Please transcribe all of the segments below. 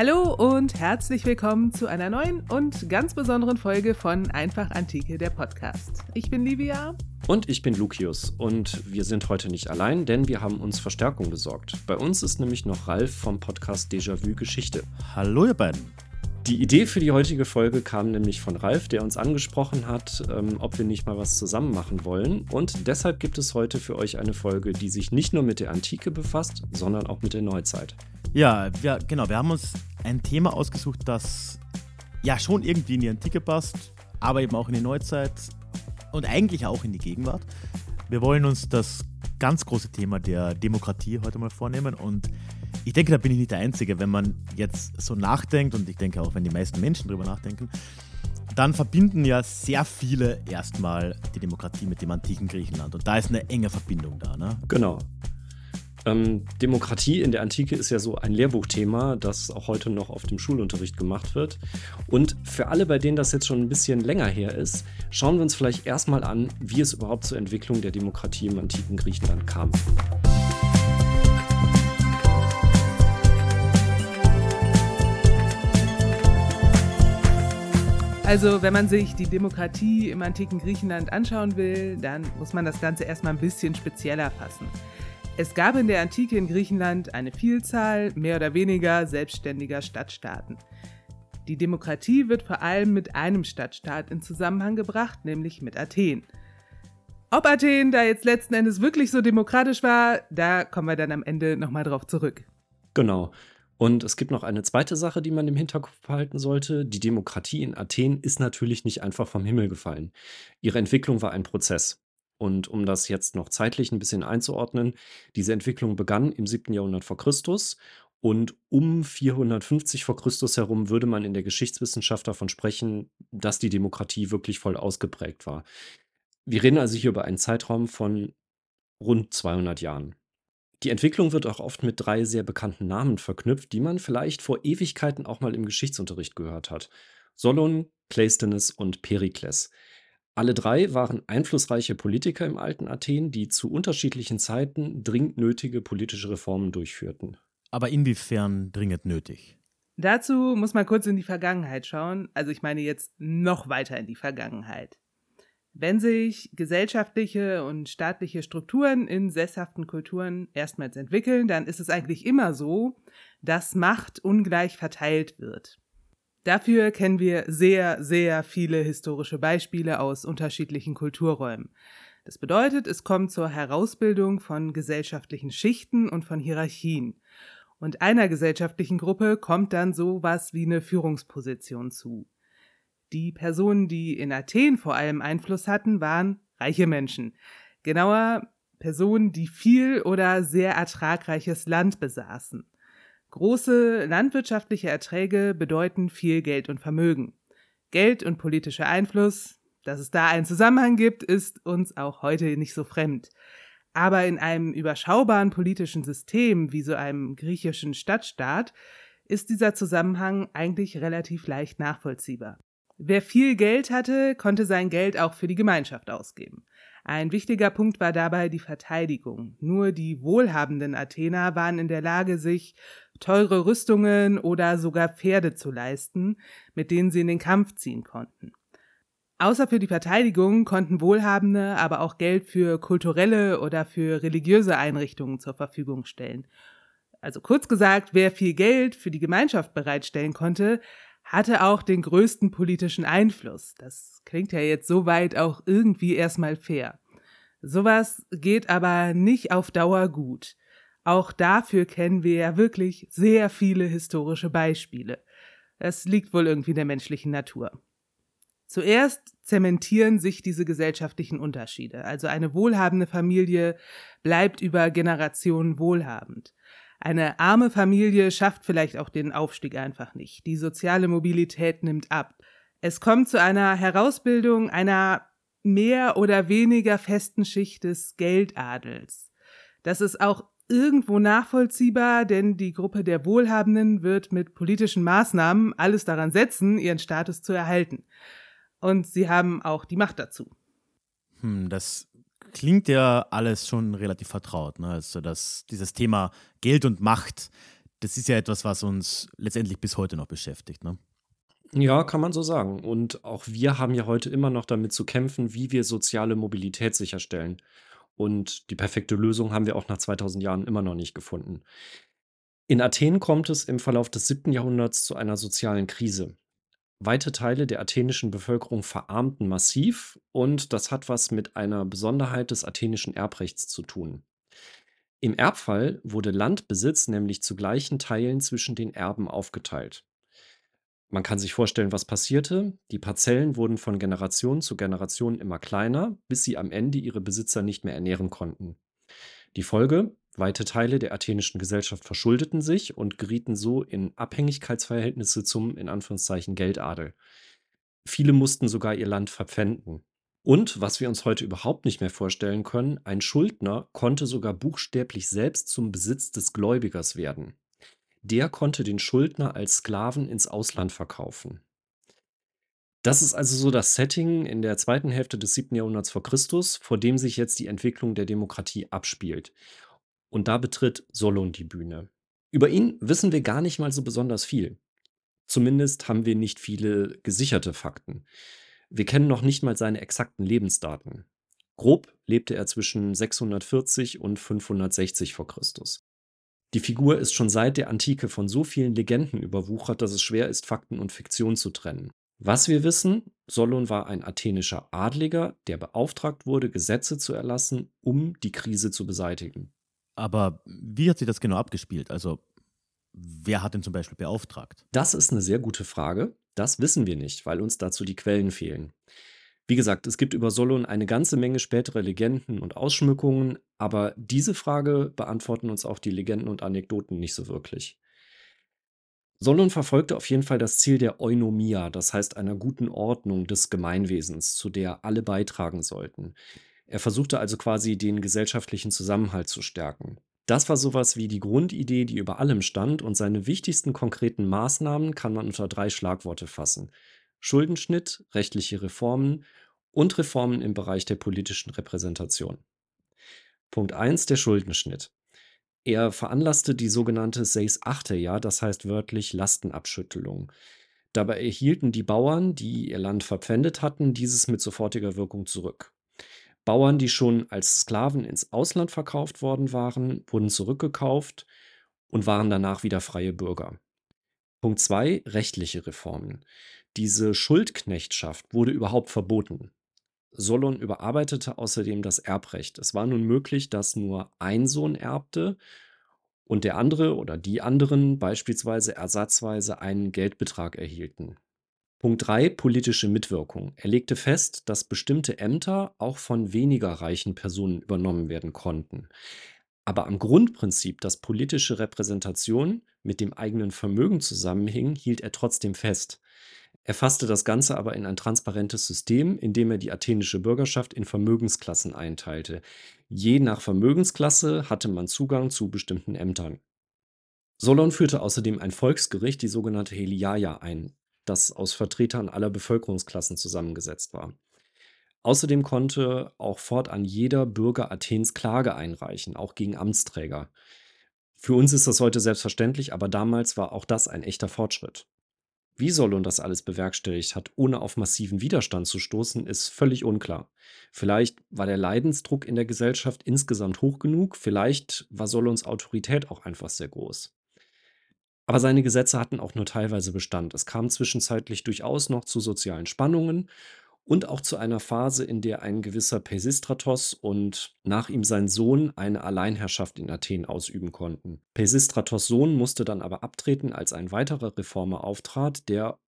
Hallo und herzlich willkommen zu einer neuen und ganz besonderen Folge von Einfach Antike, der Podcast. Ich bin Livia. Und ich bin Lucius. Und wir sind heute nicht allein, denn wir haben uns Verstärkung besorgt. Bei uns ist nämlich noch Ralf vom Podcast Déjà-vu Geschichte. Hallo, ihr beiden. Die Idee für die heutige Folge kam nämlich von Ralf, der uns angesprochen hat, ähm, ob wir nicht mal was zusammen machen wollen. Und deshalb gibt es heute für euch eine Folge, die sich nicht nur mit der Antike befasst, sondern auch mit der Neuzeit. Ja, wir, genau. Wir haben uns ein Thema ausgesucht, das ja schon irgendwie in die Antike passt, aber eben auch in die Neuzeit und eigentlich auch in die Gegenwart. Wir wollen uns das ganz große Thema der Demokratie heute mal vornehmen und ich denke, da bin ich nicht der Einzige, wenn man jetzt so nachdenkt und ich denke auch, wenn die meisten Menschen darüber nachdenken, dann verbinden ja sehr viele erstmal die Demokratie mit dem antiken Griechenland und da ist eine enge Verbindung da. Ne? Genau. Ähm, Demokratie in der Antike ist ja so ein Lehrbuchthema, das auch heute noch auf dem Schulunterricht gemacht wird. Und für alle, bei denen das jetzt schon ein bisschen länger her ist, schauen wir uns vielleicht erstmal an, wie es überhaupt zur Entwicklung der Demokratie im antiken Griechenland kam. Also, wenn man sich die Demokratie im antiken Griechenland anschauen will, dann muss man das Ganze erstmal ein bisschen spezieller fassen. Es gab in der Antike in Griechenland eine Vielzahl mehr oder weniger selbstständiger Stadtstaaten. Die Demokratie wird vor allem mit einem Stadtstaat in Zusammenhang gebracht, nämlich mit Athen. Ob Athen da jetzt letzten Endes wirklich so demokratisch war, da kommen wir dann am Ende nochmal drauf zurück. Genau. Und es gibt noch eine zweite Sache, die man im Hinterkopf behalten sollte. Die Demokratie in Athen ist natürlich nicht einfach vom Himmel gefallen. Ihre Entwicklung war ein Prozess. Und um das jetzt noch zeitlich ein bisschen einzuordnen, diese Entwicklung begann im 7. Jahrhundert vor Christus und um 450 vor Christus herum würde man in der Geschichtswissenschaft davon sprechen, dass die Demokratie wirklich voll ausgeprägt war. Wir reden also hier über einen Zeitraum von rund 200 Jahren. Die Entwicklung wird auch oft mit drei sehr bekannten Namen verknüpft, die man vielleicht vor Ewigkeiten auch mal im Geschichtsunterricht gehört hat. Solon, Cleisthenes und Perikles. Alle drei waren einflussreiche Politiker im alten Athen, die zu unterschiedlichen Zeiten dringend nötige politische Reformen durchführten. Aber inwiefern dringend nötig? Dazu muss man kurz in die Vergangenheit schauen, also ich meine jetzt noch weiter in die Vergangenheit. Wenn sich gesellschaftliche und staatliche Strukturen in sesshaften Kulturen erstmals entwickeln, dann ist es eigentlich immer so, dass Macht ungleich verteilt wird. Dafür kennen wir sehr, sehr viele historische Beispiele aus unterschiedlichen Kulturräumen. Das bedeutet, es kommt zur Herausbildung von gesellschaftlichen Schichten und von Hierarchien. Und einer gesellschaftlichen Gruppe kommt dann sowas wie eine Führungsposition zu. Die Personen, die in Athen vor allem Einfluss hatten, waren reiche Menschen. Genauer Personen, die viel oder sehr ertragreiches Land besaßen. Große landwirtschaftliche Erträge bedeuten viel Geld und Vermögen. Geld und politischer Einfluss, dass es da einen Zusammenhang gibt, ist uns auch heute nicht so fremd. Aber in einem überschaubaren politischen System wie so einem griechischen Stadtstaat ist dieser Zusammenhang eigentlich relativ leicht nachvollziehbar. Wer viel Geld hatte, konnte sein Geld auch für die Gemeinschaft ausgeben. Ein wichtiger Punkt war dabei die Verteidigung. Nur die wohlhabenden Athener waren in der Lage, sich teure Rüstungen oder sogar Pferde zu leisten, mit denen sie in den Kampf ziehen konnten. Außer für die Verteidigung konnten Wohlhabende aber auch Geld für kulturelle oder für religiöse Einrichtungen zur Verfügung stellen. Also kurz gesagt, wer viel Geld für die Gemeinschaft bereitstellen konnte, hatte auch den größten politischen Einfluss. Das klingt ja jetzt soweit auch irgendwie erstmal fair. Sowas geht aber nicht auf Dauer gut. Auch dafür kennen wir ja wirklich sehr viele historische Beispiele. Das liegt wohl irgendwie in der menschlichen Natur. Zuerst zementieren sich diese gesellschaftlichen Unterschiede. Also eine wohlhabende Familie bleibt über Generationen wohlhabend. Eine arme Familie schafft vielleicht auch den Aufstieg einfach nicht. Die soziale Mobilität nimmt ab. Es kommt zu einer Herausbildung einer mehr oder weniger festen Schicht des Geldadels. Das ist auch irgendwo nachvollziehbar, denn die Gruppe der Wohlhabenden wird mit politischen Maßnahmen alles daran setzen, ihren Status zu erhalten. Und sie haben auch die Macht dazu. Hm, das klingt ja alles schon relativ vertraut. Ne? Also das, dieses Thema Geld und Macht, das ist ja etwas, was uns letztendlich bis heute noch beschäftigt. Ne? Ja, kann man so sagen. Und auch wir haben ja heute immer noch damit zu kämpfen, wie wir soziale Mobilität sicherstellen. Und die perfekte Lösung haben wir auch nach 2000 Jahren immer noch nicht gefunden. In Athen kommt es im Verlauf des 7. Jahrhunderts zu einer sozialen Krise. Weite Teile der athenischen Bevölkerung verarmten massiv und das hat was mit einer Besonderheit des athenischen Erbrechts zu tun. Im Erbfall wurde Landbesitz nämlich zu gleichen Teilen zwischen den Erben aufgeteilt. Man kann sich vorstellen, was passierte. Die Parzellen wurden von Generation zu Generation immer kleiner, bis sie am Ende ihre Besitzer nicht mehr ernähren konnten. Die Folge? Weite Teile der athenischen Gesellschaft verschuldeten sich und gerieten so in Abhängigkeitsverhältnisse zum in Anführungszeichen Geldadel. Viele mussten sogar ihr Land verpfänden. Und, was wir uns heute überhaupt nicht mehr vorstellen können, ein Schuldner konnte sogar buchstäblich selbst zum Besitz des Gläubigers werden. Der konnte den Schuldner als Sklaven ins Ausland verkaufen. Das ist also so das Setting in der zweiten Hälfte des 7. Jahrhunderts vor Christus, vor dem sich jetzt die Entwicklung der Demokratie abspielt. Und da betritt Solon die Bühne. Über ihn wissen wir gar nicht mal so besonders viel. Zumindest haben wir nicht viele gesicherte Fakten. Wir kennen noch nicht mal seine exakten Lebensdaten. Grob lebte er zwischen 640 und 560 vor Christus. Die Figur ist schon seit der Antike von so vielen Legenden überwuchert, dass es schwer ist, Fakten und Fiktion zu trennen. Was wir wissen, Solon war ein athenischer Adliger, der beauftragt wurde, Gesetze zu erlassen, um die Krise zu beseitigen. Aber wie hat sich das genau abgespielt? Also, wer hat ihn zum Beispiel beauftragt? Das ist eine sehr gute Frage. Das wissen wir nicht, weil uns dazu die Quellen fehlen. Wie gesagt, es gibt über Solon eine ganze Menge spätere Legenden und Ausschmückungen, aber diese Frage beantworten uns auch die Legenden und Anekdoten nicht so wirklich. Solon verfolgte auf jeden Fall das Ziel der Eunomia, das heißt einer guten Ordnung des Gemeinwesens, zu der alle beitragen sollten. Er versuchte also quasi den gesellschaftlichen Zusammenhalt zu stärken. Das war sowas wie die Grundidee, die über allem stand, und seine wichtigsten konkreten Maßnahmen kann man unter drei Schlagworte fassen. Schuldenschnitt, rechtliche Reformen und Reformen im Bereich der politischen Repräsentation. Punkt 1, der Schuldenschnitt. Er veranlasste die sogenannte Seis Achteja, das heißt wörtlich Lastenabschüttelung. Dabei erhielten die Bauern, die ihr Land verpfändet hatten, dieses mit sofortiger Wirkung zurück. Bauern, die schon als Sklaven ins Ausland verkauft worden waren, wurden zurückgekauft und waren danach wieder freie Bürger. Punkt 2, rechtliche Reformen. Diese Schuldknechtschaft wurde überhaupt verboten. Solon überarbeitete außerdem das Erbrecht. Es war nun möglich, dass nur ein Sohn erbte und der andere oder die anderen beispielsweise ersatzweise einen Geldbetrag erhielten. Punkt 3, politische Mitwirkung. Er legte fest, dass bestimmte Ämter auch von weniger reichen Personen übernommen werden konnten. Aber am Grundprinzip, dass politische Repräsentation mit dem eigenen Vermögen zusammenhing, hielt er trotzdem fest. Er fasste das Ganze aber in ein transparentes System, in dem er die athenische Bürgerschaft in Vermögensklassen einteilte. Je nach Vermögensklasse hatte man Zugang zu bestimmten Ämtern. Solon führte außerdem ein Volksgericht, die sogenannte Heliaia, ein, das aus Vertretern aller Bevölkerungsklassen zusammengesetzt war. Außerdem konnte auch fortan jeder Bürger Athens Klage einreichen, auch gegen Amtsträger. Für uns ist das heute selbstverständlich, aber damals war auch das ein echter Fortschritt. Wie Solon das alles bewerkstelligt hat, ohne auf massiven Widerstand zu stoßen, ist völlig unklar. Vielleicht war der Leidensdruck in der Gesellschaft insgesamt hoch genug, vielleicht war Solons Autorität auch einfach sehr groß. Aber seine Gesetze hatten auch nur teilweise Bestand. Es kam zwischenzeitlich durchaus noch zu sozialen Spannungen und auch zu einer Phase, in der ein gewisser Pesistratos und nach ihm sein Sohn eine Alleinherrschaft in Athen ausüben konnten. Pesistratos Sohn musste dann aber abtreten, als ein weiterer Reformer auftrat, der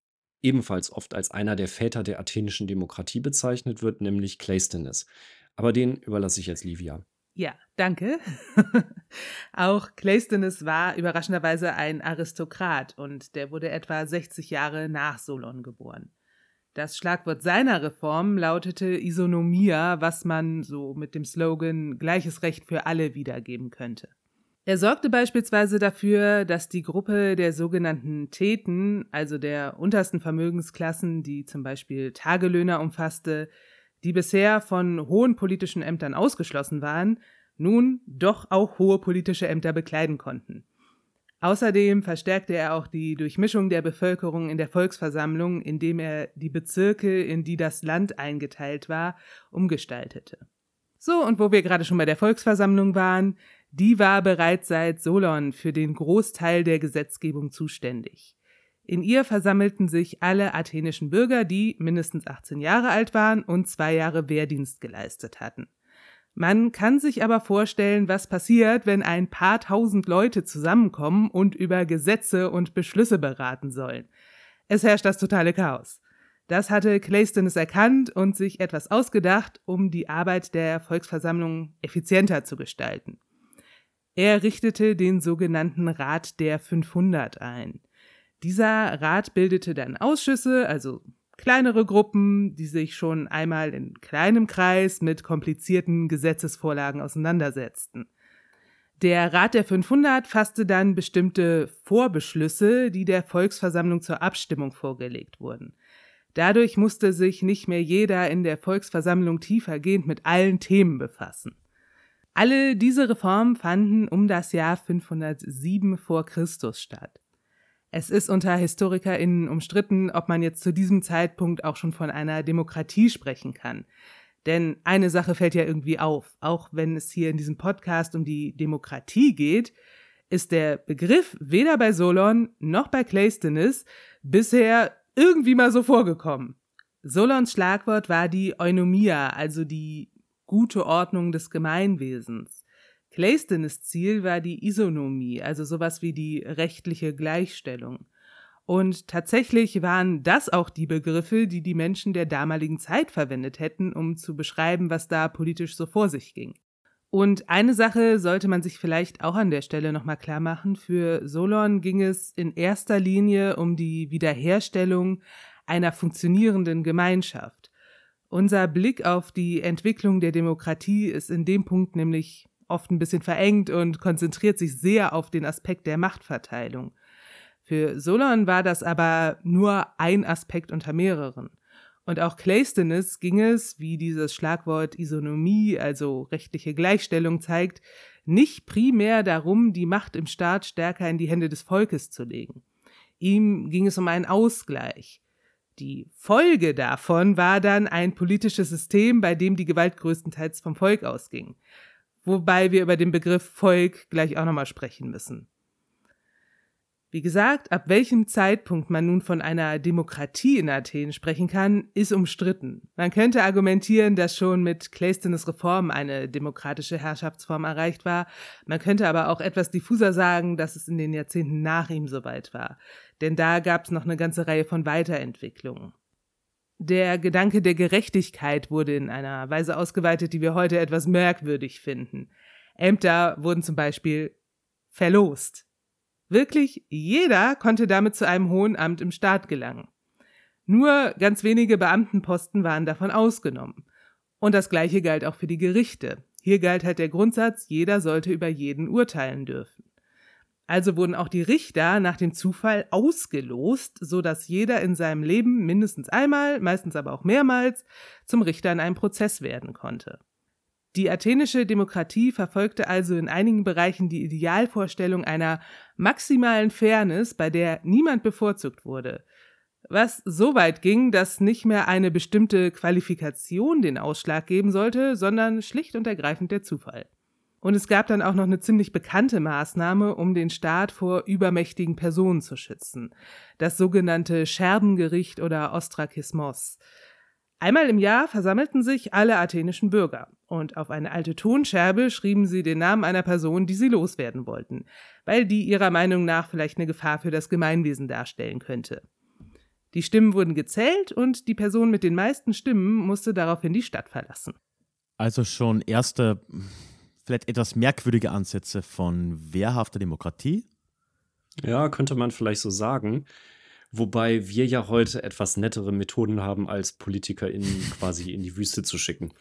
ebenfalls oft als einer der Väter der athenischen Demokratie bezeichnet wird, nämlich Cleisthenes. Aber den überlasse ich jetzt Livia. Ja, danke. Auch Cleisthenes war überraschenderweise ein Aristokrat und der wurde etwa 60 Jahre nach Solon geboren. Das Schlagwort seiner Reform lautete Isonomia, was man so mit dem Slogan Gleiches Recht für alle wiedergeben könnte. Er sorgte beispielsweise dafür, dass die Gruppe der sogenannten Theten, also der untersten Vermögensklassen, die zum Beispiel Tagelöhner umfasste, die bisher von hohen politischen Ämtern ausgeschlossen waren, nun doch auch hohe politische Ämter bekleiden konnten. Außerdem verstärkte er auch die Durchmischung der Bevölkerung in der Volksversammlung, indem er die Bezirke, in die das Land eingeteilt war, umgestaltete. So, und wo wir gerade schon bei der Volksversammlung waren, die war bereits seit Solon für den Großteil der Gesetzgebung zuständig. In ihr versammelten sich alle athenischen Bürger, die mindestens 18 Jahre alt waren und zwei Jahre Wehrdienst geleistet hatten. Man kann sich aber vorstellen, was passiert, wenn ein paar tausend Leute zusammenkommen und über Gesetze und Beschlüsse beraten sollen. Es herrscht das totale Chaos. Das hatte Cleisthenes erkannt und sich etwas ausgedacht, um die Arbeit der Volksversammlung effizienter zu gestalten. Er richtete den sogenannten Rat der 500 ein. Dieser Rat bildete dann Ausschüsse, also kleinere Gruppen, die sich schon einmal in kleinem Kreis mit komplizierten Gesetzesvorlagen auseinandersetzten. Der Rat der 500 fasste dann bestimmte Vorbeschlüsse, die der Volksversammlung zur Abstimmung vorgelegt wurden. Dadurch musste sich nicht mehr jeder in der Volksversammlung tiefergehend mit allen Themen befassen. Alle diese Reformen fanden um das Jahr 507 vor Christus statt. Es ist unter HistorikerInnen umstritten, ob man jetzt zu diesem Zeitpunkt auch schon von einer Demokratie sprechen kann. Denn eine Sache fällt ja irgendwie auf. Auch wenn es hier in diesem Podcast um die Demokratie geht, ist der Begriff weder bei Solon noch bei Cleisthenes bisher irgendwie mal so vorgekommen. Solons Schlagwort war die Eunomia, also die gute Ordnung des Gemeinwesens. Cleisthenes Ziel war die Isonomie, also sowas wie die rechtliche Gleichstellung. Und tatsächlich waren das auch die Begriffe, die die Menschen der damaligen Zeit verwendet hätten, um zu beschreiben, was da politisch so vor sich ging. Und eine Sache sollte man sich vielleicht auch an der Stelle nochmal klar machen. Für Solon ging es in erster Linie um die Wiederherstellung einer funktionierenden Gemeinschaft. Unser Blick auf die Entwicklung der Demokratie ist in dem Punkt nämlich oft ein bisschen verengt und konzentriert sich sehr auf den Aspekt der Machtverteilung. Für Solon war das aber nur ein Aspekt unter mehreren. Und auch Cleisthenes ging es, wie dieses Schlagwort Isonomie, also rechtliche Gleichstellung zeigt, nicht primär darum, die Macht im Staat stärker in die Hände des Volkes zu legen. Ihm ging es um einen Ausgleich. Die Folge davon war dann ein politisches System, bei dem die Gewalt größtenteils vom Volk ausging wobei wir über den Begriff Volk gleich auch nochmal sprechen müssen. Wie gesagt, ab welchem Zeitpunkt man nun von einer Demokratie in Athen sprechen kann, ist umstritten. Man könnte argumentieren, dass schon mit Cleisthenes Reform eine demokratische Herrschaftsform erreicht war. Man könnte aber auch etwas diffuser sagen, dass es in den Jahrzehnten nach ihm soweit war. Denn da gab es noch eine ganze Reihe von Weiterentwicklungen. Der Gedanke der Gerechtigkeit wurde in einer Weise ausgeweitet, die wir heute etwas merkwürdig finden. Ämter wurden zum Beispiel verlost. Wirklich jeder konnte damit zu einem hohen Amt im Staat gelangen. Nur ganz wenige Beamtenposten waren davon ausgenommen. Und das gleiche galt auch für die Gerichte. Hier galt halt der Grundsatz, jeder sollte über jeden urteilen dürfen. Also wurden auch die Richter nach dem Zufall ausgelost, so dass jeder in seinem Leben mindestens einmal, meistens aber auch mehrmals, zum Richter in einem Prozess werden konnte. Die athenische Demokratie verfolgte also in einigen Bereichen die Idealvorstellung einer maximalen Fairness, bei der niemand bevorzugt wurde, was so weit ging, dass nicht mehr eine bestimmte Qualifikation den Ausschlag geben sollte, sondern schlicht und ergreifend der Zufall. Und es gab dann auch noch eine ziemlich bekannte Maßnahme, um den Staat vor übermächtigen Personen zu schützen. Das sogenannte Scherbengericht oder Ostrakismos. Einmal im Jahr versammelten sich alle athenischen Bürger und auf eine alte Tonscherbe schrieben sie den Namen einer Person, die sie loswerden wollten, weil die ihrer Meinung nach vielleicht eine Gefahr für das Gemeinwesen darstellen könnte. Die Stimmen wurden gezählt und die Person mit den meisten Stimmen musste daraufhin die Stadt verlassen. Also schon erste vielleicht etwas merkwürdige Ansätze von wehrhafter Demokratie. Ja, könnte man vielleicht so sagen. Wobei wir ja heute etwas nettere Methoden haben, als PolitikerInnen quasi in die Wüste zu schicken.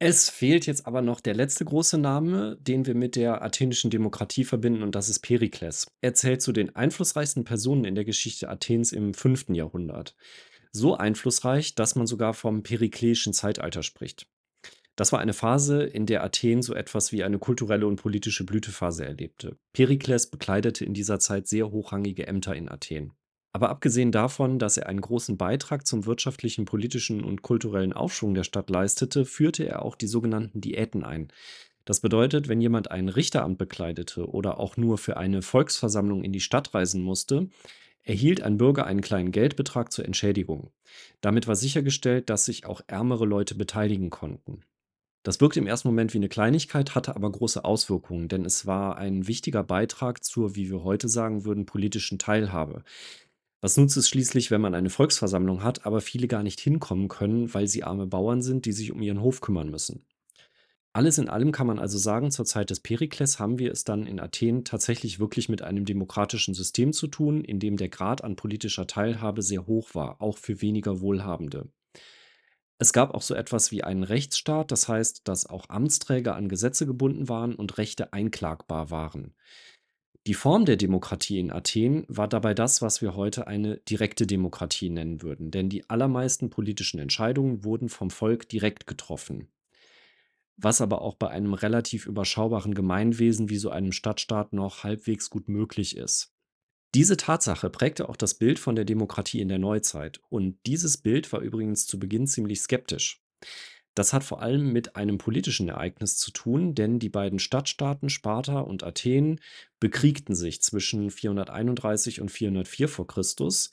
Es fehlt jetzt aber noch der letzte große Name, den wir mit der athenischen Demokratie verbinden, und das ist Perikles. Er zählt zu den einflussreichsten Personen in der Geschichte Athens im 5. Jahrhundert. So einflussreich, dass man sogar vom perikleischen Zeitalter spricht. Das war eine Phase, in der Athen so etwas wie eine kulturelle und politische Blütephase erlebte. Perikles bekleidete in dieser Zeit sehr hochrangige Ämter in Athen. Aber abgesehen davon, dass er einen großen Beitrag zum wirtschaftlichen, politischen und kulturellen Aufschwung der Stadt leistete, führte er auch die sogenannten Diäten ein. Das bedeutet, wenn jemand ein Richteramt bekleidete oder auch nur für eine Volksversammlung in die Stadt reisen musste, erhielt ein Bürger einen kleinen Geldbetrag zur Entschädigung. Damit war sichergestellt, dass sich auch ärmere Leute beteiligen konnten. Das wirkte im ersten Moment wie eine Kleinigkeit, hatte aber große Auswirkungen, denn es war ein wichtiger Beitrag zur, wie wir heute sagen würden, politischen Teilhabe. Was nutzt es schließlich, wenn man eine Volksversammlung hat, aber viele gar nicht hinkommen können, weil sie arme Bauern sind, die sich um ihren Hof kümmern müssen? Alles in allem kann man also sagen, zur Zeit des Perikles haben wir es dann in Athen tatsächlich wirklich mit einem demokratischen System zu tun, in dem der Grad an politischer Teilhabe sehr hoch war, auch für weniger Wohlhabende. Es gab auch so etwas wie einen Rechtsstaat, das heißt, dass auch Amtsträger an Gesetze gebunden waren und Rechte einklagbar waren. Die Form der Demokratie in Athen war dabei das, was wir heute eine direkte Demokratie nennen würden, denn die allermeisten politischen Entscheidungen wurden vom Volk direkt getroffen. Was aber auch bei einem relativ überschaubaren Gemeinwesen wie so einem Stadtstaat noch halbwegs gut möglich ist. Diese Tatsache prägte auch das Bild von der Demokratie in der Neuzeit. Und dieses Bild war übrigens zu Beginn ziemlich skeptisch. Das hat vor allem mit einem politischen Ereignis zu tun, denn die beiden Stadtstaaten Sparta und Athen bekriegten sich zwischen 431 und 404 vor Christus.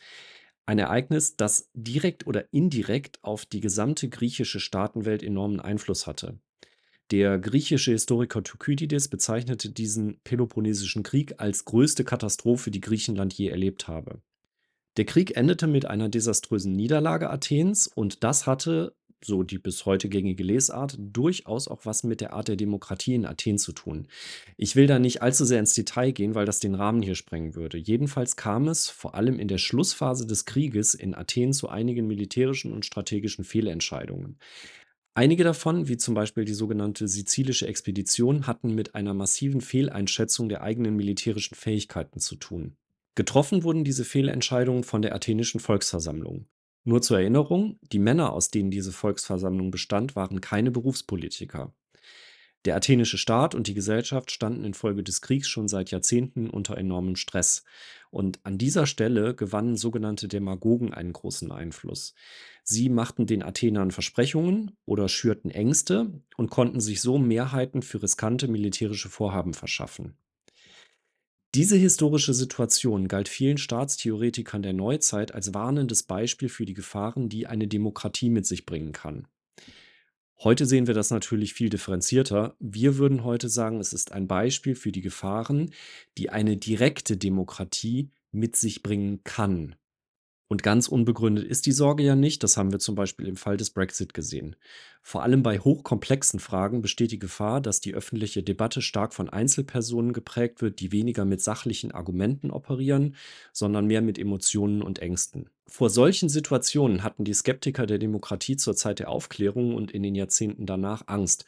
Ein Ereignis, das direkt oder indirekt auf die gesamte griechische Staatenwelt enormen Einfluss hatte. Der griechische Historiker Thukydides bezeichnete diesen Peloponnesischen Krieg als größte Katastrophe, die Griechenland je erlebt habe. Der Krieg endete mit einer desaströsen Niederlage Athens und das hatte, so die bis heute gängige Lesart, durchaus auch was mit der Art der Demokratie in Athen zu tun. Ich will da nicht allzu sehr ins Detail gehen, weil das den Rahmen hier sprengen würde. Jedenfalls kam es vor allem in der Schlussphase des Krieges in Athen zu einigen militärischen und strategischen Fehlentscheidungen. Einige davon, wie zum Beispiel die sogenannte Sizilische Expedition, hatten mit einer massiven Fehleinschätzung der eigenen militärischen Fähigkeiten zu tun. Getroffen wurden diese Fehlentscheidungen von der athenischen Volksversammlung. Nur zur Erinnerung, die Männer, aus denen diese Volksversammlung bestand, waren keine Berufspolitiker. Der athenische Staat und die Gesellschaft standen infolge des Kriegs schon seit Jahrzehnten unter enormem Stress. Und an dieser Stelle gewannen sogenannte Demagogen einen großen Einfluss. Sie machten den Athenern Versprechungen oder schürten Ängste und konnten sich so Mehrheiten für riskante militärische Vorhaben verschaffen. Diese historische Situation galt vielen Staatstheoretikern der Neuzeit als warnendes Beispiel für die Gefahren, die eine Demokratie mit sich bringen kann. Heute sehen wir das natürlich viel differenzierter. Wir würden heute sagen, es ist ein Beispiel für die Gefahren, die eine direkte Demokratie mit sich bringen kann. Und ganz unbegründet ist die Sorge ja nicht, das haben wir zum Beispiel im Fall des Brexit gesehen. Vor allem bei hochkomplexen Fragen besteht die Gefahr, dass die öffentliche Debatte stark von Einzelpersonen geprägt wird, die weniger mit sachlichen Argumenten operieren, sondern mehr mit Emotionen und Ängsten. Vor solchen Situationen hatten die Skeptiker der Demokratie zur Zeit der Aufklärung und in den Jahrzehnten danach Angst.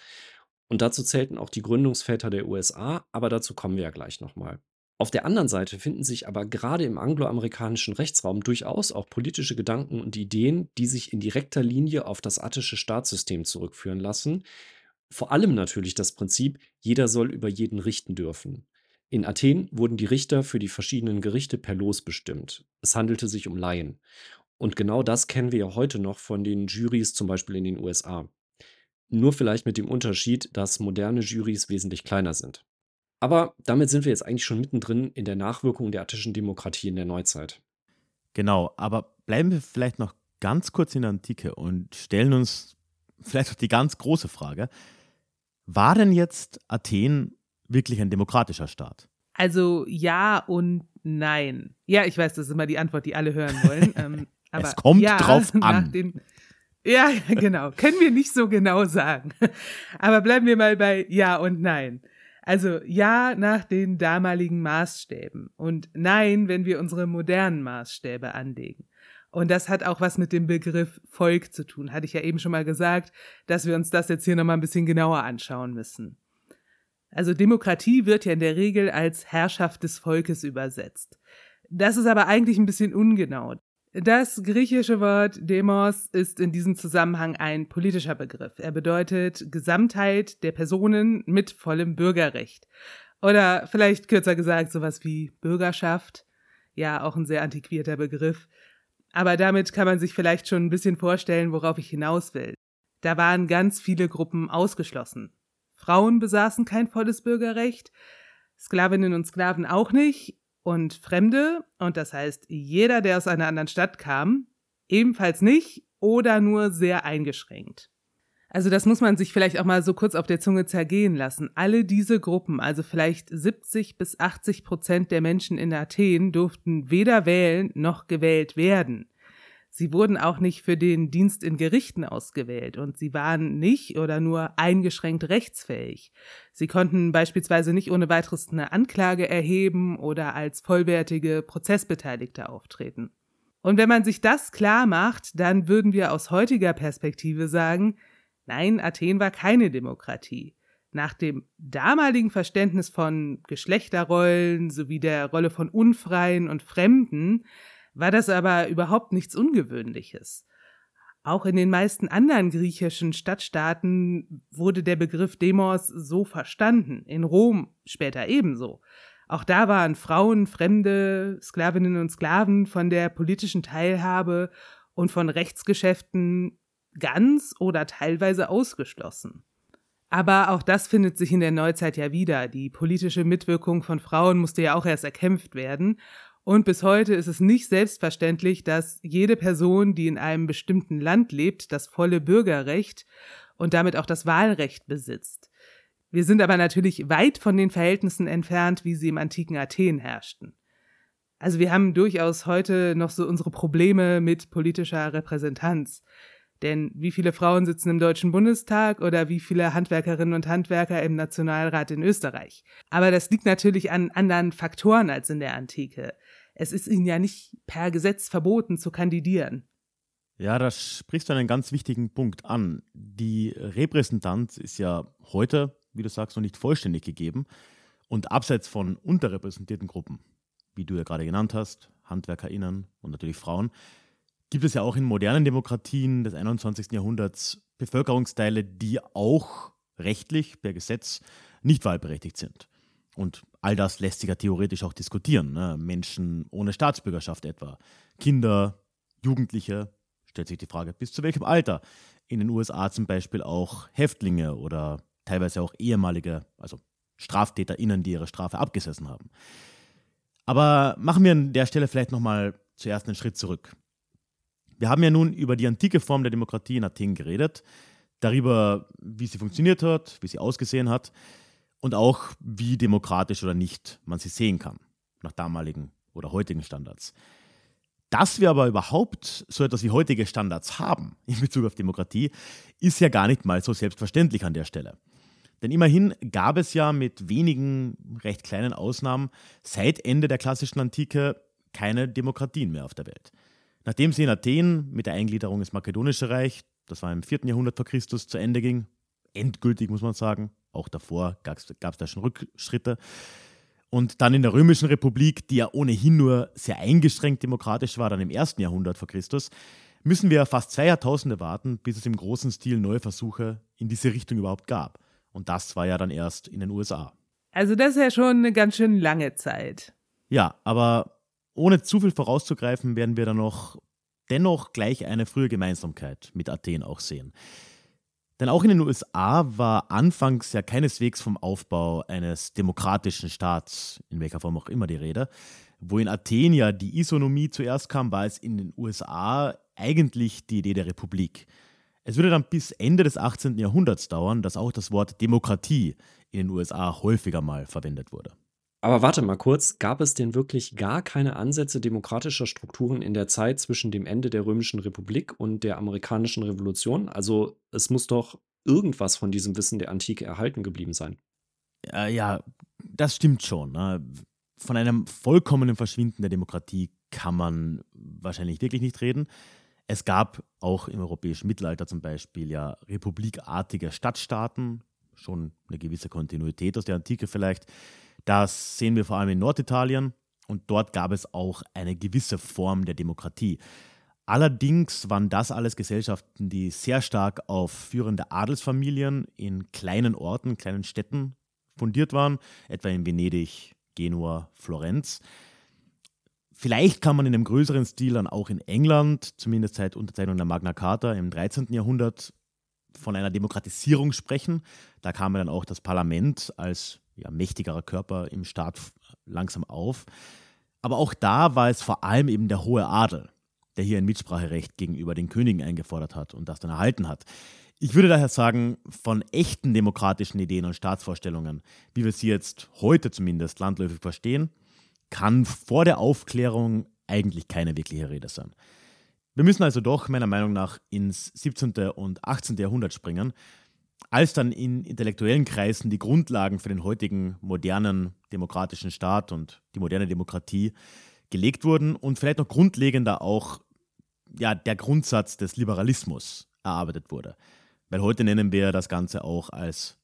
Und dazu zählten auch die Gründungsväter der USA, aber dazu kommen wir ja gleich nochmal. Auf der anderen Seite finden sich aber gerade im angloamerikanischen Rechtsraum durchaus auch politische Gedanken und Ideen, die sich in direkter Linie auf das attische Staatssystem zurückführen lassen. Vor allem natürlich das Prinzip, jeder soll über jeden richten dürfen. In Athen wurden die Richter für die verschiedenen Gerichte per Los bestimmt. Es handelte sich um Laien. Und genau das kennen wir ja heute noch von den Jurys zum Beispiel in den USA. Nur vielleicht mit dem Unterschied, dass moderne Jurys wesentlich kleiner sind. Aber damit sind wir jetzt eigentlich schon mittendrin in der Nachwirkung der attischen Demokratie in der Neuzeit. Genau, aber bleiben wir vielleicht noch ganz kurz in der Antike und stellen uns vielleicht auch die ganz große Frage. War denn jetzt Athen wirklich ein demokratischer Staat? Also ja und nein. Ja, ich weiß, das ist immer die Antwort, die alle hören wollen. ähm, aber es kommt ja, drauf an. Den, ja, genau. Können wir nicht so genau sagen. Aber bleiben wir mal bei Ja und Nein. Also ja nach den damaligen Maßstäben und nein, wenn wir unsere modernen Maßstäbe anlegen. Und das hat auch was mit dem Begriff Volk zu tun. Hatte ich ja eben schon mal gesagt, dass wir uns das jetzt hier nochmal ein bisschen genauer anschauen müssen. Also Demokratie wird ja in der Regel als Herrschaft des Volkes übersetzt. Das ist aber eigentlich ein bisschen ungenau. Das griechische Wort Demos ist in diesem Zusammenhang ein politischer Begriff. Er bedeutet Gesamtheit der Personen mit vollem Bürgerrecht. Oder vielleicht kürzer gesagt sowas wie Bürgerschaft. Ja, auch ein sehr antiquierter Begriff. Aber damit kann man sich vielleicht schon ein bisschen vorstellen, worauf ich hinaus will. Da waren ganz viele Gruppen ausgeschlossen. Frauen besaßen kein volles Bürgerrecht, Sklavinnen und Sklaven auch nicht und Fremde, und das heißt jeder, der aus einer anderen Stadt kam, ebenfalls nicht oder nur sehr eingeschränkt. Also das muss man sich vielleicht auch mal so kurz auf der Zunge zergehen lassen. Alle diese Gruppen, also vielleicht 70 bis 80 Prozent der Menschen in Athen, durften weder wählen noch gewählt werden. Sie wurden auch nicht für den Dienst in Gerichten ausgewählt und sie waren nicht oder nur eingeschränkt rechtsfähig. Sie konnten beispielsweise nicht ohne weiteres eine Anklage erheben oder als vollwertige Prozessbeteiligte auftreten. Und wenn man sich das klar macht, dann würden wir aus heutiger Perspektive sagen, nein, Athen war keine Demokratie. Nach dem damaligen Verständnis von Geschlechterrollen sowie der Rolle von Unfreien und Fremden war das aber überhaupt nichts Ungewöhnliches. Auch in den meisten anderen griechischen Stadtstaaten wurde der Begriff Demos so verstanden, in Rom später ebenso. Auch da waren Frauen, Fremde, Sklavinnen und Sklaven von der politischen Teilhabe und von Rechtsgeschäften ganz oder teilweise ausgeschlossen. Aber auch das findet sich in der Neuzeit ja wieder. Die politische Mitwirkung von Frauen musste ja auch erst erkämpft werden. Und bis heute ist es nicht selbstverständlich, dass jede Person, die in einem bestimmten Land lebt, das volle Bürgerrecht und damit auch das Wahlrecht besitzt. Wir sind aber natürlich weit von den Verhältnissen entfernt, wie sie im antiken Athen herrschten. Also wir haben durchaus heute noch so unsere Probleme mit politischer Repräsentanz. Denn wie viele Frauen sitzen im Deutschen Bundestag oder wie viele Handwerkerinnen und Handwerker im Nationalrat in Österreich? Aber das liegt natürlich an anderen Faktoren als in der Antike. Es ist ihnen ja nicht per Gesetz verboten zu kandidieren. Ja, da sprichst du einen ganz wichtigen Punkt an. Die Repräsentanz ist ja heute, wie du sagst, noch nicht vollständig gegeben. Und abseits von unterrepräsentierten Gruppen, wie du ja gerade genannt hast, HandwerkerInnen und natürlich Frauen, gibt es ja auch in modernen Demokratien des 21. Jahrhunderts Bevölkerungsteile, die auch rechtlich per Gesetz nicht wahlberechtigt sind. Und all das lässt sich ja theoretisch auch diskutieren. Ne? Menschen ohne Staatsbürgerschaft etwa, Kinder, Jugendliche, stellt sich die Frage, bis zu welchem Alter. In den USA zum Beispiel auch Häftlinge oder teilweise auch ehemalige, also StraftäterInnen, die ihre Strafe abgesessen haben. Aber machen wir an der Stelle vielleicht nochmal zuerst einen Schritt zurück. Wir haben ja nun über die antike Form der Demokratie in Athen geredet, darüber, wie sie funktioniert hat, wie sie ausgesehen hat und auch, wie demokratisch oder nicht man sie sehen kann, nach damaligen oder heutigen Standards. Dass wir aber überhaupt so etwas wie heutige Standards haben in Bezug auf Demokratie, ist ja gar nicht mal so selbstverständlich an der Stelle. Denn immerhin gab es ja mit wenigen recht kleinen Ausnahmen seit Ende der klassischen Antike keine Demokratien mehr auf der Welt. Nachdem sie in Athen mit der Eingliederung ins Makedonische Reich, das war im 4. Jahrhundert vor Christus, zu Ende ging, endgültig muss man sagen, auch davor gab es da schon Rückschritte, und dann in der Römischen Republik, die ja ohnehin nur sehr eingeschränkt demokratisch war, dann im 1. Jahrhundert vor Christus, müssen wir fast zwei Jahrtausende warten, bis es im großen Stil neue Versuche in diese Richtung überhaupt gab. Und das war ja dann erst in den USA. Also das ist ja schon eine ganz schön lange Zeit. Ja, aber ohne zu viel vorauszugreifen, werden wir dann noch dennoch gleich eine frühe Gemeinsamkeit mit Athen auch sehen. Denn auch in den USA war anfangs ja keineswegs vom Aufbau eines demokratischen Staats, in welcher Form auch immer die Rede. Wo in Athen ja die Isonomie zuerst kam, war es in den USA eigentlich die Idee der Republik. Es würde dann bis Ende des 18. Jahrhunderts dauern, dass auch das Wort Demokratie in den USA häufiger mal verwendet wurde. Aber warte mal kurz, gab es denn wirklich gar keine Ansätze demokratischer Strukturen in der Zeit zwischen dem Ende der Römischen Republik und der amerikanischen Revolution? Also es muss doch irgendwas von diesem Wissen der Antike erhalten geblieben sein. Ja, ja das stimmt schon. Ne? Von einem vollkommenen Verschwinden der Demokratie kann man wahrscheinlich wirklich nicht reden. Es gab auch im europäischen Mittelalter zum Beispiel ja republikartige Stadtstaaten, schon eine gewisse Kontinuität aus der Antike vielleicht. Das sehen wir vor allem in Norditalien und dort gab es auch eine gewisse Form der Demokratie. Allerdings waren das alles Gesellschaften, die sehr stark auf führende Adelsfamilien in kleinen Orten, kleinen Städten fundiert waren, etwa in Venedig, Genua, Florenz. Vielleicht kann man in einem größeren Stil dann auch in England, zumindest seit Unterzeichnung der Magna Carta im 13. Jahrhundert, von einer Demokratisierung sprechen. Da kam dann auch das Parlament als ja, mächtigerer Körper im Staat langsam auf. Aber auch da war es vor allem eben der hohe Adel, der hier ein Mitspracherecht gegenüber den Königen eingefordert hat und das dann erhalten hat. Ich würde daher sagen, von echten demokratischen Ideen und Staatsvorstellungen, wie wir sie jetzt heute zumindest landläufig verstehen, kann vor der Aufklärung eigentlich keine wirkliche Rede sein. Wir müssen also doch meiner Meinung nach ins 17. und 18. Jahrhundert springen, als dann in intellektuellen Kreisen die Grundlagen für den heutigen modernen demokratischen Staat und die moderne Demokratie gelegt wurden und vielleicht noch grundlegender auch ja, der Grundsatz des Liberalismus erarbeitet wurde. Weil heute nennen wir das Ganze auch als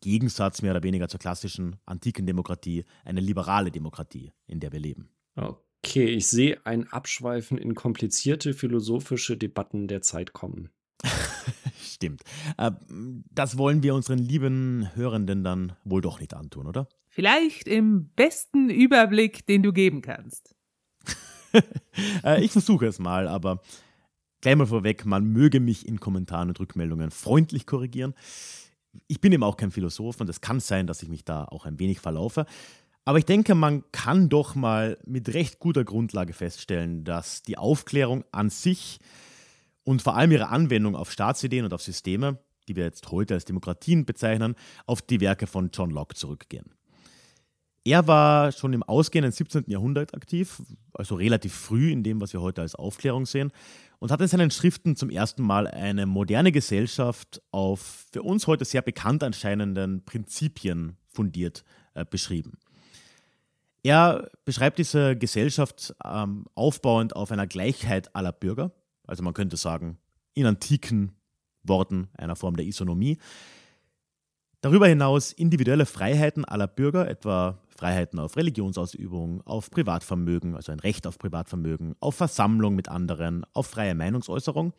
Gegensatz mehr oder weniger zur klassischen antiken Demokratie eine liberale Demokratie, in der wir leben. Okay, ich sehe ein Abschweifen in komplizierte philosophische Debatten der Zeit kommen. Stimmt. Äh, das wollen wir unseren lieben Hörenden dann wohl doch nicht antun, oder? Vielleicht im besten Überblick, den du geben kannst. Äh, ich versuche es mal, aber gleich mal vorweg, man möge mich in Kommentaren und Rückmeldungen freundlich korrigieren. Ich bin eben auch kein Philosoph und es kann sein, dass ich mich da auch ein wenig verlaufe. Aber ich denke, man kann doch mal mit recht guter Grundlage feststellen, dass die Aufklärung an sich und vor allem ihre Anwendung auf Staatsideen und auf Systeme, die wir jetzt heute als Demokratien bezeichnen, auf die Werke von John Locke zurückgehen. Er war schon im ausgehenden 17. Jahrhundert aktiv, also relativ früh in dem, was wir heute als Aufklärung sehen, und hat in seinen Schriften zum ersten Mal eine moderne Gesellschaft auf für uns heute sehr bekannt anscheinenden Prinzipien fundiert äh, beschrieben. Er beschreibt diese Gesellschaft ähm, aufbauend auf einer Gleichheit aller Bürger, also man könnte sagen, in antiken Worten einer Form der Isonomie. Darüber hinaus individuelle Freiheiten aller Bürger, etwa Freiheiten auf Religionsausübung, auf Privatvermögen, also ein Recht auf Privatvermögen, auf Versammlung mit anderen, auf freie Meinungsäußerung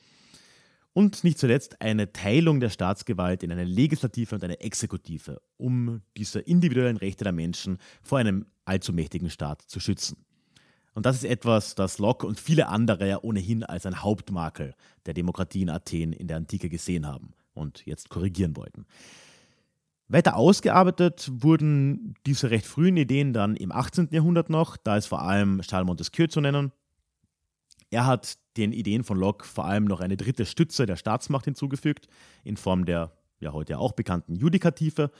und nicht zuletzt eine Teilung der Staatsgewalt in eine Legislative und eine Exekutive, um diese individuellen Rechte der Menschen vor einem allzu mächtigen Staat zu schützen. Und das ist etwas, das Locke und viele andere ja ohnehin als ein Hauptmakel der Demokratie in Athen in der Antike gesehen haben und jetzt korrigieren wollten. Weiter ausgearbeitet wurden diese recht frühen Ideen dann im 18. Jahrhundert noch, da ist vor allem Charles Montesquieu zu nennen. Er hat den Ideen von Locke vor allem noch eine dritte Stütze der Staatsmacht hinzugefügt, in Form der ja heute auch bekannten Judikative.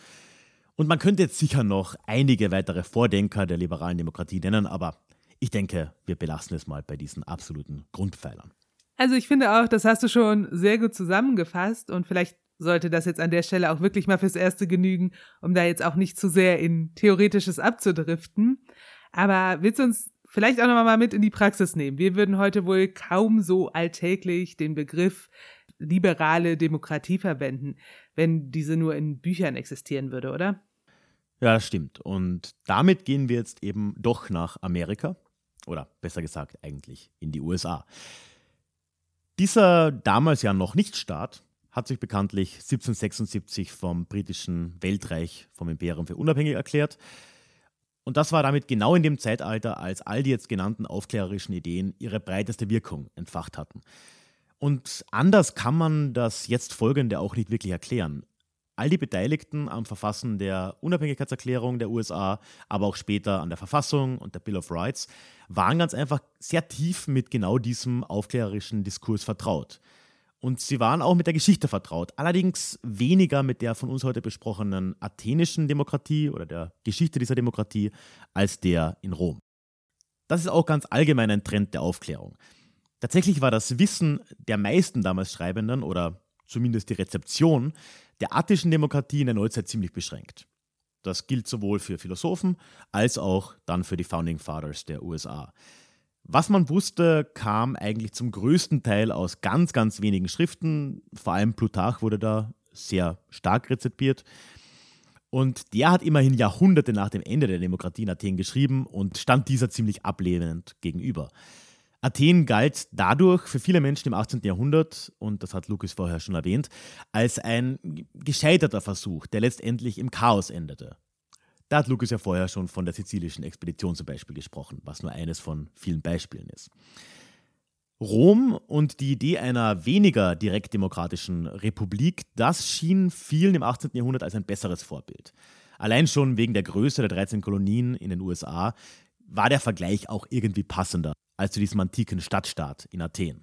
Und man könnte jetzt sicher noch einige weitere Vordenker der liberalen Demokratie nennen, aber ich denke, wir belassen es mal bei diesen absoluten Grundpfeilern. Also ich finde auch, das hast du schon sehr gut zusammengefasst und vielleicht sollte das jetzt an der Stelle auch wirklich mal fürs Erste genügen, um da jetzt auch nicht zu sehr in Theoretisches abzudriften. Aber willst du uns vielleicht auch nochmal mal mit in die Praxis nehmen? Wir würden heute wohl kaum so alltäglich den Begriff liberale Demokratie verwenden, wenn diese nur in Büchern existieren würde, oder? Ja, das stimmt. Und damit gehen wir jetzt eben doch nach Amerika oder besser gesagt eigentlich in die USA. Dieser damals ja noch nicht Staat hat sich bekanntlich 1776 vom britischen Weltreich, vom Imperium für unabhängig erklärt. Und das war damit genau in dem Zeitalter, als all die jetzt genannten aufklärerischen Ideen ihre breiteste Wirkung entfacht hatten. Und anders kann man das jetzt folgende auch nicht wirklich erklären. All die Beteiligten am Verfassen der Unabhängigkeitserklärung der USA, aber auch später an der Verfassung und der Bill of Rights, waren ganz einfach sehr tief mit genau diesem aufklärerischen Diskurs vertraut. Und sie waren auch mit der Geschichte vertraut, allerdings weniger mit der von uns heute besprochenen athenischen Demokratie oder der Geschichte dieser Demokratie als der in Rom. Das ist auch ganz allgemein ein Trend der Aufklärung. Tatsächlich war das Wissen der meisten damals Schreibenden oder zumindest die Rezeption der attischen Demokratie in der Neuzeit ziemlich beschränkt. Das gilt sowohl für Philosophen als auch dann für die Founding Fathers der USA. Was man wusste, kam eigentlich zum größten Teil aus ganz, ganz wenigen Schriften. Vor allem Plutarch wurde da sehr stark rezipiert. Und der hat immerhin Jahrhunderte nach dem Ende der Demokratie in Athen geschrieben und stand dieser ziemlich ablehnend gegenüber. Athen galt dadurch für viele Menschen im 18. Jahrhundert, und das hat Lucas vorher schon erwähnt, als ein gescheiterter Versuch, der letztendlich im Chaos endete. Da hat Lucas ja vorher schon von der sizilischen Expedition zum Beispiel gesprochen, was nur eines von vielen Beispielen ist. Rom und die Idee einer weniger direktdemokratischen Republik, das schien vielen im 18. Jahrhundert als ein besseres Vorbild. Allein schon wegen der Größe der 13 Kolonien in den USA war der Vergleich auch irgendwie passender als zu diesem antiken Stadtstaat in Athen.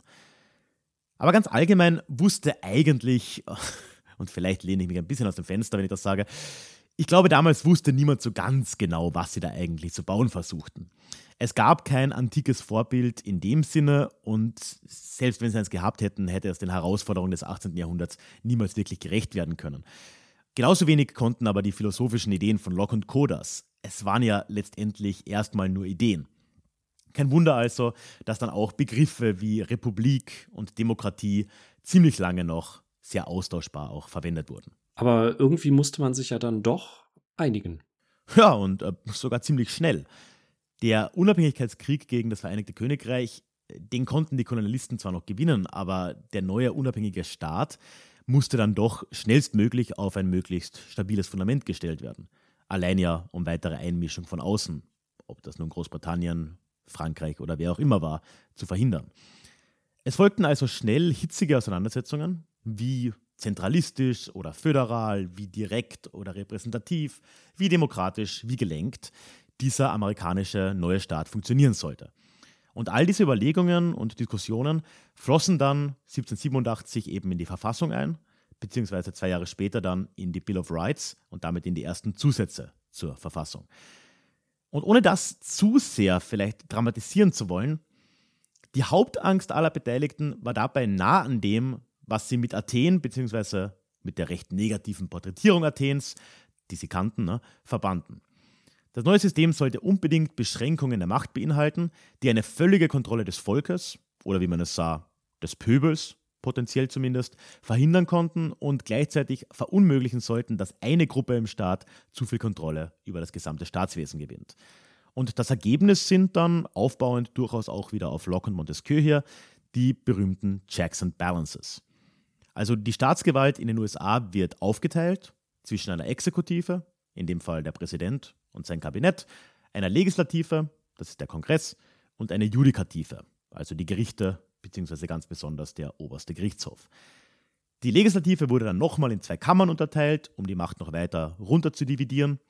Aber ganz allgemein wusste eigentlich, und vielleicht lehne ich mich ein bisschen aus dem Fenster, wenn ich das sage, ich glaube, damals wusste niemand so ganz genau, was sie da eigentlich zu bauen versuchten. Es gab kein antikes Vorbild in dem Sinne und selbst wenn sie eins gehabt hätten, hätte es den Herausforderungen des 18. Jahrhunderts niemals wirklich gerecht werden können. Genauso wenig konnten aber die philosophischen Ideen von Locke und Kodas. Es waren ja letztendlich erstmal nur Ideen. Kein Wunder also, dass dann auch Begriffe wie Republik und Demokratie ziemlich lange noch sehr austauschbar auch verwendet wurden. Aber irgendwie musste man sich ja dann doch einigen. Ja, und äh, sogar ziemlich schnell. Der Unabhängigkeitskrieg gegen das Vereinigte Königreich, den konnten die Kolonialisten zwar noch gewinnen, aber der neue unabhängige Staat musste dann doch schnellstmöglich auf ein möglichst stabiles Fundament gestellt werden. Allein ja um weitere Einmischung von außen, ob das nun Großbritannien, Frankreich oder wer auch immer war, zu verhindern. Es folgten also schnell hitzige Auseinandersetzungen, wie zentralistisch oder föderal, wie direkt oder repräsentativ, wie demokratisch, wie gelenkt dieser amerikanische neue Staat funktionieren sollte. Und all diese Überlegungen und Diskussionen flossen dann 1787 eben in die Verfassung ein, beziehungsweise zwei Jahre später dann in die Bill of Rights und damit in die ersten Zusätze zur Verfassung. Und ohne das zu sehr vielleicht dramatisieren zu wollen, die Hauptangst aller Beteiligten war dabei nah an dem, was sie mit Athen bzw. mit der recht negativen Porträtierung Athens, die sie kannten, ne, verbanden. Das neue System sollte unbedingt Beschränkungen der Macht beinhalten, die eine völlige Kontrolle des Volkes oder wie man es sah, des Pöbels, potenziell zumindest, verhindern konnten und gleichzeitig verunmöglichen sollten, dass eine Gruppe im Staat zu viel Kontrolle über das gesamte Staatswesen gewinnt. Und das Ergebnis sind dann, aufbauend durchaus auch wieder auf Locke und Montesquieu hier, die berühmten Checks and Balances. Also die Staatsgewalt in den USA wird aufgeteilt zwischen einer Exekutive, in dem Fall der Präsident und sein Kabinett, einer Legislative, das ist der Kongress, und eine Judikative, also die Gerichte beziehungsweise ganz besonders der oberste Gerichtshof. Die Legislative wurde dann nochmal in zwei Kammern unterteilt, um die Macht noch weiter runter zu dividieren.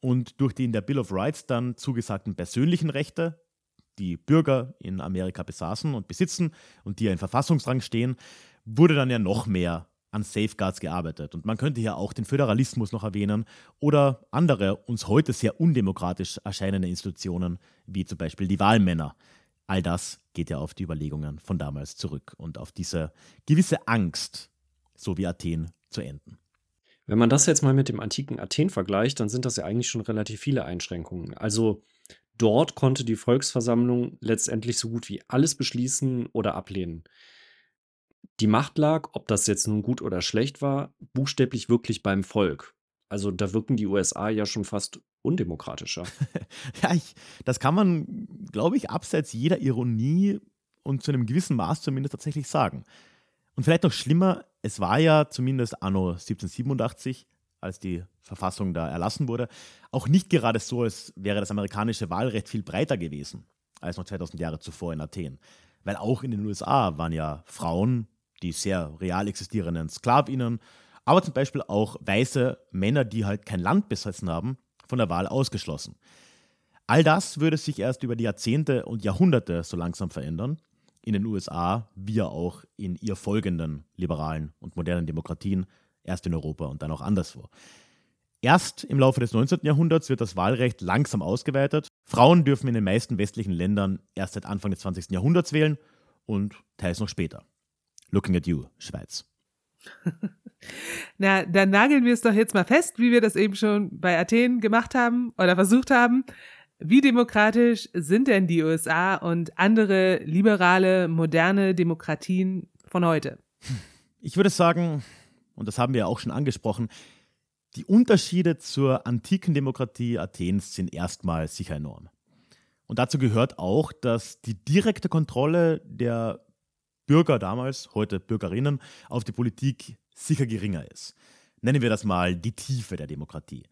Und durch die in der Bill of Rights dann zugesagten persönlichen Rechte, die Bürger in Amerika besaßen und besitzen und die ja in Verfassungsrang stehen, wurde dann ja noch mehr an Safeguards gearbeitet. Und man könnte hier auch den Föderalismus noch erwähnen oder andere uns heute sehr undemokratisch erscheinende Institutionen, wie zum Beispiel die Wahlmänner. All das geht ja auf die Überlegungen von damals zurück und auf diese gewisse Angst, so wie Athen zu enden. Wenn man das jetzt mal mit dem antiken Athen vergleicht, dann sind das ja eigentlich schon relativ viele Einschränkungen. Also dort konnte die Volksversammlung letztendlich so gut wie alles beschließen oder ablehnen die Macht lag, ob das jetzt nun gut oder schlecht war, buchstäblich wirklich beim Volk. Also da wirken die USA ja schon fast undemokratischer. ja, ich, das kann man, glaube ich, abseits jeder Ironie und zu einem gewissen Maß zumindest tatsächlich sagen. Und vielleicht noch schlimmer, es war ja zumindest anno 1787, als die Verfassung da erlassen wurde, auch nicht gerade so, als wäre das amerikanische Wahlrecht viel breiter gewesen als noch 2000 Jahre zuvor in Athen. Weil auch in den USA waren ja Frauen die sehr real existierenden Sklavinnen, aber zum Beispiel auch weiße Männer, die halt kein Land besessen haben, von der Wahl ausgeschlossen. All das würde sich erst über die Jahrzehnte und Jahrhunderte so langsam verändern, in den USA wie auch in ihr folgenden liberalen und modernen Demokratien, erst in Europa und dann auch anderswo. Erst im Laufe des 19. Jahrhunderts wird das Wahlrecht langsam ausgeweitet. Frauen dürfen in den meisten westlichen Ländern erst seit Anfang des 20. Jahrhunderts wählen und teils noch später. Looking at you, Schweiz. Na, dann nageln wir es doch jetzt mal fest, wie wir das eben schon bei Athen gemacht haben oder versucht haben. Wie demokratisch sind denn die USA und andere liberale, moderne Demokratien von heute? Ich würde sagen, und das haben wir auch schon angesprochen, Die Unterschiede zur antiken Demokratie Athens sind erstmal sicher enorm. Und dazu gehört auch, dass die direkte Kontrolle der Bürger damals, heute Bürgerinnen, auf die Politik sicher geringer ist. Nennen wir das mal die Tiefe der Demokratie.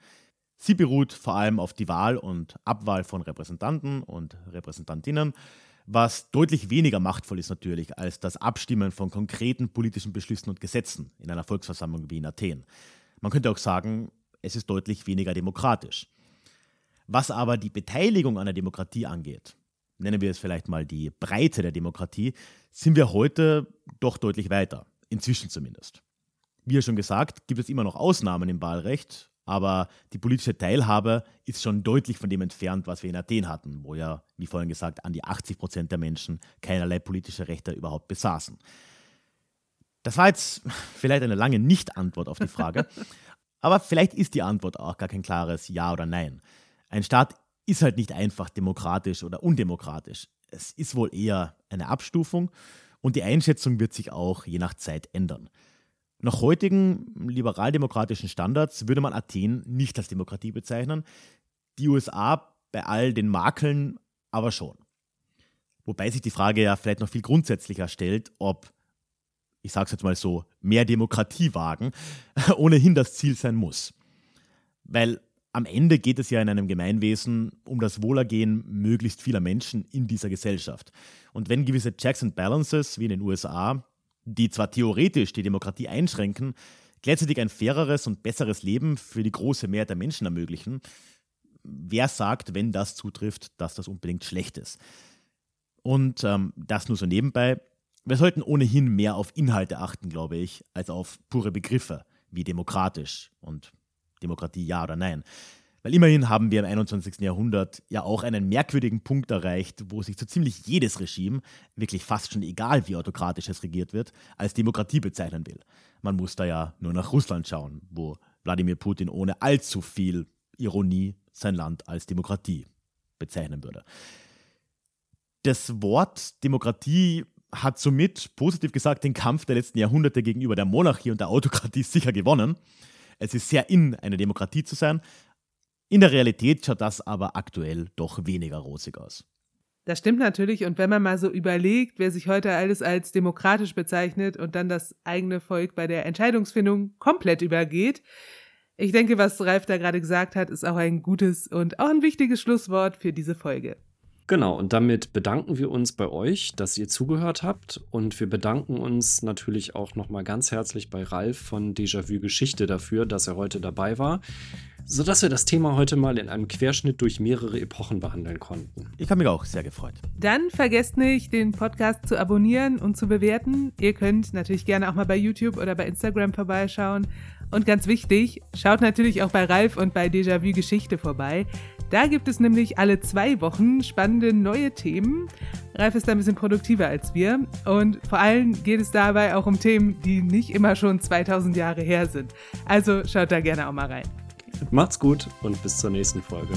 Sie beruht vor allem auf die Wahl und Abwahl von Repräsentanten und Repräsentantinnen, was deutlich weniger machtvoll ist natürlich als das Abstimmen von konkreten politischen Beschlüssen und Gesetzen in einer Volksversammlung wie in Athen. Man könnte auch sagen, es ist deutlich weniger demokratisch. Was aber die Beteiligung an der Demokratie angeht, nennen wir es vielleicht mal die Breite der Demokratie, sind wir heute doch deutlich weiter, inzwischen zumindest. Wie schon gesagt, gibt es immer noch Ausnahmen im Wahlrecht, aber die politische Teilhabe ist schon deutlich von dem entfernt, was wir in Athen hatten, wo ja, wie vorhin gesagt, an die 80 Prozent der Menschen keinerlei politische Rechte überhaupt besaßen. Das war jetzt vielleicht eine lange Nicht-Antwort auf die Frage, aber vielleicht ist die Antwort auch gar kein klares Ja oder Nein. Ein Staat ist halt nicht einfach demokratisch oder undemokratisch. Es ist wohl eher eine Abstufung und die Einschätzung wird sich auch je nach Zeit ändern. Nach heutigen liberaldemokratischen Standards würde man Athen nicht als Demokratie bezeichnen, die USA bei all den Makeln aber schon. Wobei sich die Frage ja vielleicht noch viel grundsätzlicher stellt, ob, ich sage es jetzt mal so, mehr Demokratie wagen ohnehin das Ziel sein muss. Weil am Ende geht es ja in einem Gemeinwesen um das Wohlergehen möglichst vieler Menschen in dieser Gesellschaft. Und wenn gewisse Checks and Balances wie in den USA, die zwar theoretisch die Demokratie einschränken, gleichzeitig ein faireres und besseres Leben für die große Mehrheit der Menschen ermöglichen, wer sagt, wenn das zutrifft, dass das unbedingt schlecht ist? Und ähm, das nur so nebenbei. Wir sollten ohnehin mehr auf Inhalte achten, glaube ich, als auf pure Begriffe wie demokratisch und Demokratie ja oder nein. Weil immerhin haben wir im 21. Jahrhundert ja auch einen merkwürdigen Punkt erreicht, wo sich so ziemlich jedes Regime, wirklich fast schon egal wie autokratisch es regiert wird, als Demokratie bezeichnen will. Man muss da ja nur nach Russland schauen, wo Wladimir Putin ohne allzu viel Ironie sein Land als Demokratie bezeichnen würde. Das Wort Demokratie hat somit, positiv gesagt, den Kampf der letzten Jahrhunderte gegenüber der Monarchie und der Autokratie sicher gewonnen. Es ist sehr in, eine Demokratie zu sein. In der Realität schaut das aber aktuell doch weniger rosig aus. Das stimmt natürlich. Und wenn man mal so überlegt, wer sich heute alles als demokratisch bezeichnet und dann das eigene Volk bei der Entscheidungsfindung komplett übergeht, ich denke, was Ralf da gerade gesagt hat, ist auch ein gutes und auch ein wichtiges Schlusswort für diese Folge. Genau, und damit bedanken wir uns bei euch, dass ihr zugehört habt. Und wir bedanken uns natürlich auch nochmal ganz herzlich bei Ralf von Déjà-vu Geschichte dafür, dass er heute dabei war, sodass wir das Thema heute mal in einem Querschnitt durch mehrere Epochen behandeln konnten. Ich habe mich auch sehr gefreut. Dann vergesst nicht, den Podcast zu abonnieren und zu bewerten. Ihr könnt natürlich gerne auch mal bei YouTube oder bei Instagram vorbeischauen. Und ganz wichtig, schaut natürlich auch bei Ralf und bei Déjà-vu Geschichte vorbei. Da gibt es nämlich alle zwei Wochen spannende neue Themen. Ralf ist da ein bisschen produktiver als wir. Und vor allem geht es dabei auch um Themen, die nicht immer schon 2000 Jahre her sind. Also schaut da gerne auch mal rein. Macht's gut und bis zur nächsten Folge.